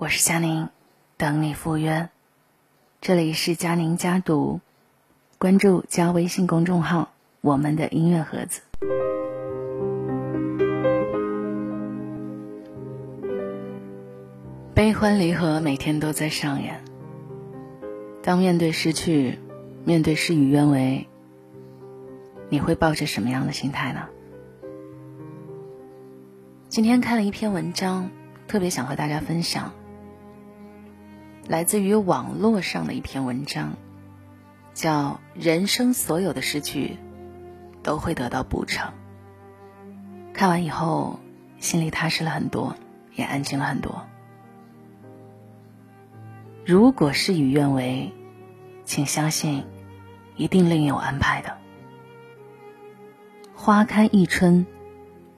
我是佳宁，等你赴约。这里是佳宁家读，关注加微信公众号“我们的音乐盒子”。悲欢离合每天都在上演。当面对失去，面对事与愿违，你会抱着什么样的心态呢？今天看了一篇文章，特别想和大家分享。来自于网络上的一篇文章，叫《人生所有的失去都会得到补偿》。看完以后，心里踏实了很多，也安静了很多。如果事与愿违，请相信，一定另有安排的。花开一春，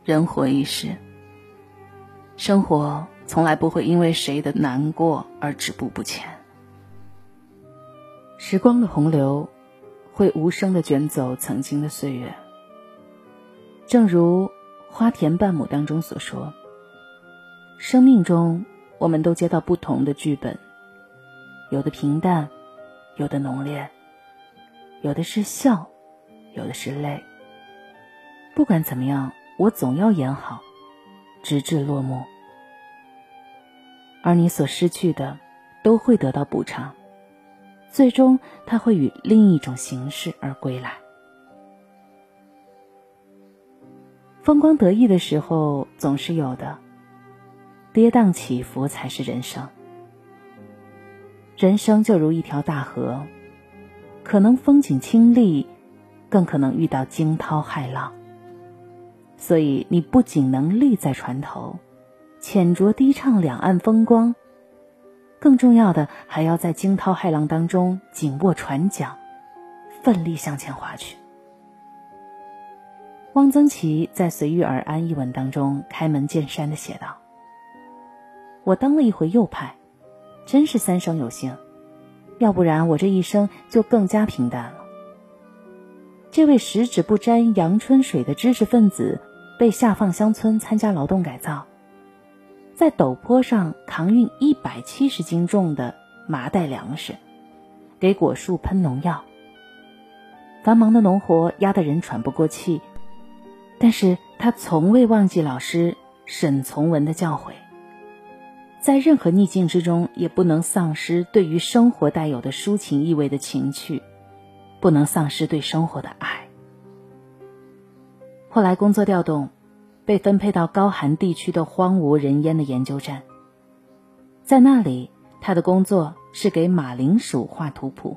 人活一世。生活。从来不会因为谁的难过而止步不前。时光的洪流会无声的卷走曾经的岁月。正如《花田半亩》当中所说：“生命中，我们都接到不同的剧本，有的平淡，有的浓烈，有的是笑，有的是泪。不管怎么样，我总要演好，直至落幕。”而你所失去的，都会得到补偿，最终它会以另一种形式而归来。风光得意的时候总是有的，跌宕起伏才是人生。人生就如一条大河，可能风景清丽，更可能遇到惊涛骇浪。所以你不仅能立在船头。浅酌低唱两岸风光，更重要的还要在惊涛骇浪当中紧握船桨，奋力向前划去。汪曾祺在《随遇而安》一文当中开门见山的写道：“我当了一回右派，真是三生有幸，要不然我这一生就更加平淡了。”这位十指不沾阳春水的知识分子，被下放乡村参加劳动改造。在陡坡上扛运一百七十斤重的麻袋粮食，给果树喷农药。繁忙的农活压得人喘不过气，但是他从未忘记老师沈从文的教诲，在任何逆境之中也不能丧失对于生活带有的抒情意味的情趣，不能丧失对生活的爱。后来工作调动。被分配到高寒地区的荒无人烟的研究站，在那里，他的工作是给马铃薯画图谱。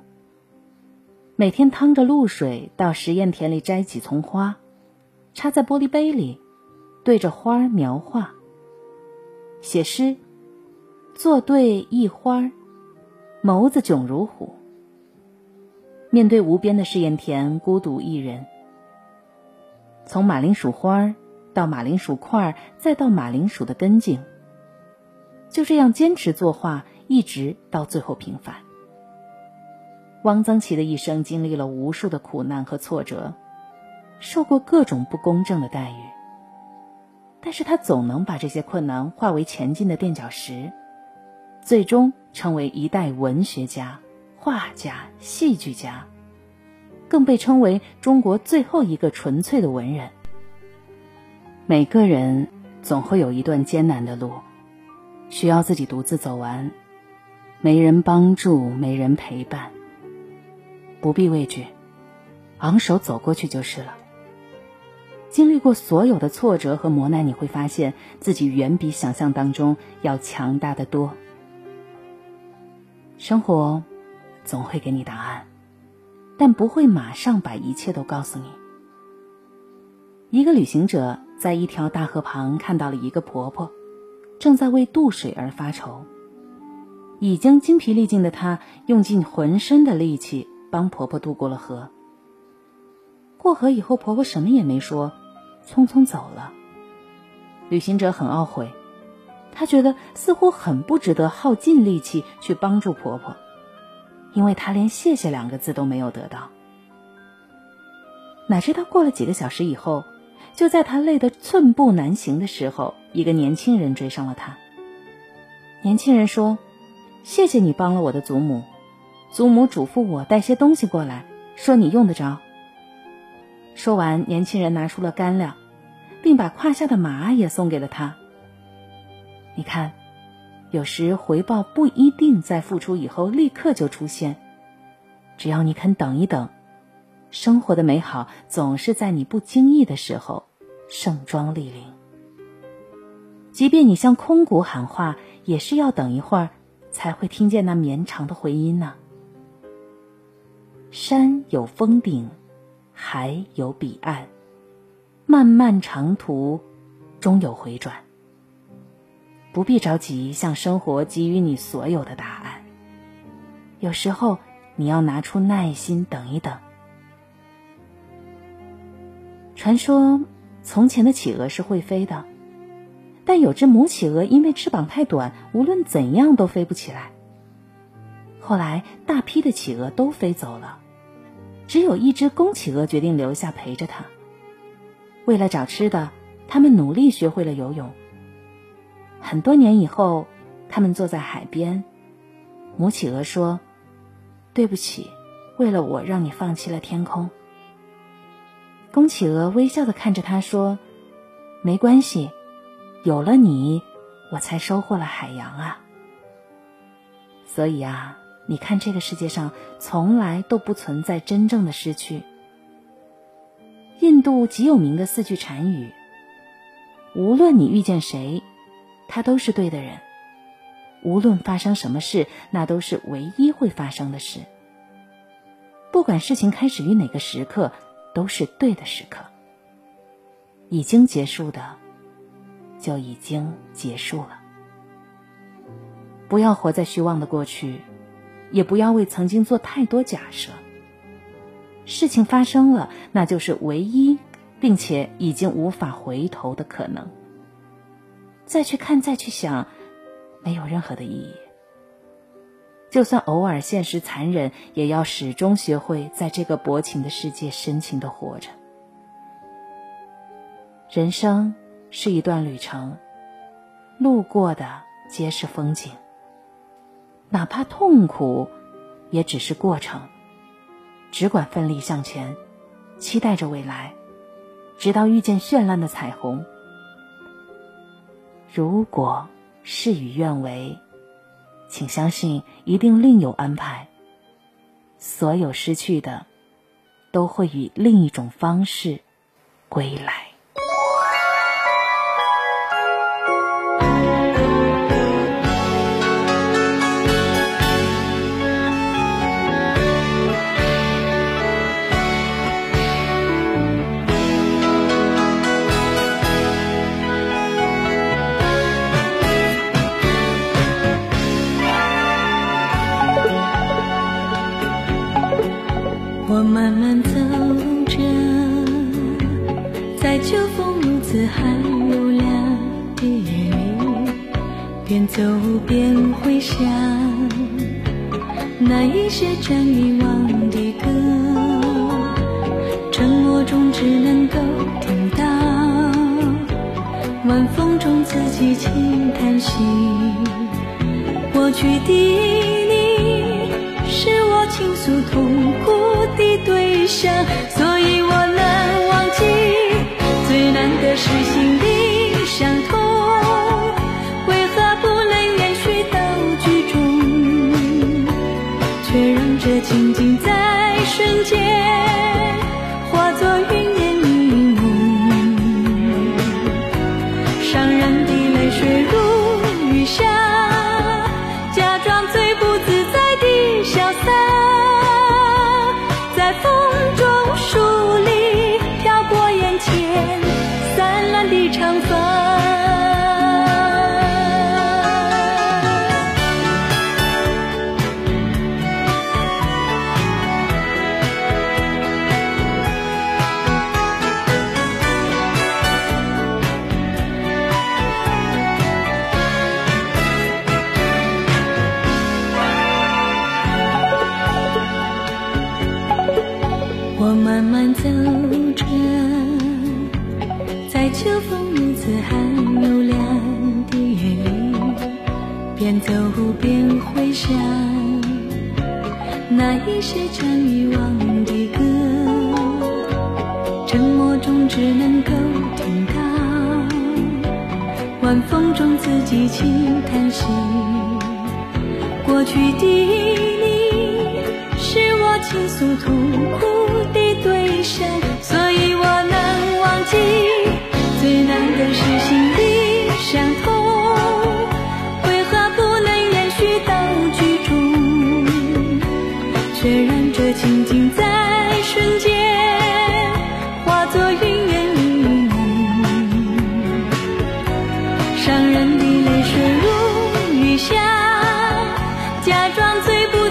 每天趟着露水到实验田里摘几丛花，插在玻璃杯里，对着花描画。写诗，作对一花，眸子炯如虎。面对无边的试验田，孤独一人。从马铃薯花儿。到马铃薯块，再到马铃薯的根茎，就这样坚持作画，一直到最后平凡。汪曾祺的一生经历了无数的苦难和挫折，受过各种不公正的待遇，但是他总能把这些困难化为前进的垫脚石，最终成为一代文学家、画家、戏剧家，更被称为中国最后一个纯粹的文人。每个人总会有一段艰难的路，需要自己独自走完，没人帮助，没人陪伴。不必畏惧，昂首走过去就是了。经历过所有的挫折和磨难，你会发现自己远比想象当中要强大的多。生活总会给你答案，但不会马上把一切都告诉你。一个旅行者。在一条大河旁看到了一个婆婆，正在为渡水而发愁。已经精疲力尽的她，用尽浑身的力气帮婆婆渡过了河。过河以后，婆婆什么也没说，匆匆走了。旅行者很懊悔，他觉得似乎很不值得耗尽力气去帮助婆婆，因为他连谢谢两个字都没有得到。哪知道过了几个小时以后。就在他累得寸步难行的时候，一个年轻人追上了他。年轻人说：“谢谢你帮了我的祖母。”祖母嘱咐我带些东西过来，说你用得着。说完，年轻人拿出了干粮，并把胯下的马也送给了他。你看，有时回报不一定在付出以后立刻就出现，只要你肯等一等，生活的美好总是在你不经意的时候盛装莅临。即便你向空谷喊话，也是要等一会儿，才会听见那绵长的回音呢。山有峰顶，海有彼岸，漫漫长途，终有回转。不必着急向生活给予你所有的答案，有时候你要拿出耐心等一等。传说从前的企鹅是会飞的。但有只母企鹅因为翅膀太短，无论怎样都飞不起来。后来，大批的企鹅都飞走了，只有一只公企鹅决定留下陪着它。为了找吃的，他们努力学会了游泳。很多年以后，他们坐在海边，母企鹅说：“对不起，为了我让你放弃了天空。”公企鹅微笑的看着他说：“没关系。”有了你，我才收获了海洋啊！所以啊，你看这个世界上从来都不存在真正的失去。印度极有名的四句禅语：无论你遇见谁，他都是对的人；无论发生什么事，那都是唯一会发生的事；不管事情开始于哪个时刻，都是对的时刻。已经结束的。就已经结束了。不要活在虚妄的过去，也不要为曾经做太多假设。事情发生了，那就是唯一，并且已经无法回头的可能。再去看，再去想，没有任何的意义。就算偶尔现实残忍，也要始终学会在这个薄情的世界深情的活着。人生。是一段旅程，路过的皆是风景。哪怕痛苦，也只是过程。只管奋力向前，期待着未来，直到遇见绚烂的彩虹。如果事与愿违，请相信一定另有安排。所有失去的，都会以另一种方式归来。慢慢走着，在秋风如此寒又凉的夜里，边走边回想那一些张遗忘的歌，沉默中只能够听到。晚风中自己轻叹息，过去的你是我倾诉痛苦。对象，所以我难忘记。最难的是心灵相通，为何不能延续到剧终？却让这情景在瞬间慢慢走着，在秋风如此寒又凉的夜里，边走边回想那一世常遗忘的歌，沉默中只能够听到晚风中自己轻叹息。过去的你，是我倾诉痛苦的对象，所以我能忘记。最难的是心里相通。却让这情景在瞬间化作云烟云梦，伤人的泪水如雨下，假装最不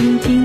静静。